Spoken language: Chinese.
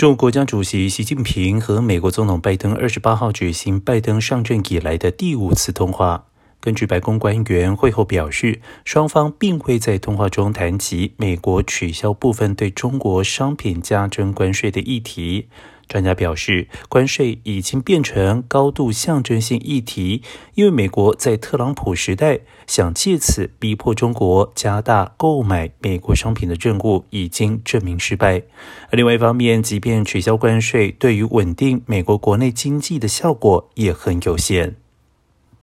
中国国家主席习近平和美国总统拜登二十八号举行拜登上任以来的第五次通话。根据白宫官员会后表示，双方并未在通话中谈及美国取消部分对中国商品加征关税的议题。专家表示，关税已经变成高度象征性议题，因为美国在特朗普时代想借此逼迫中国加大购买美国商品的任务已经证明失败。而另外一方面，即便取消关税，对于稳定美国国内经济的效果也很有限。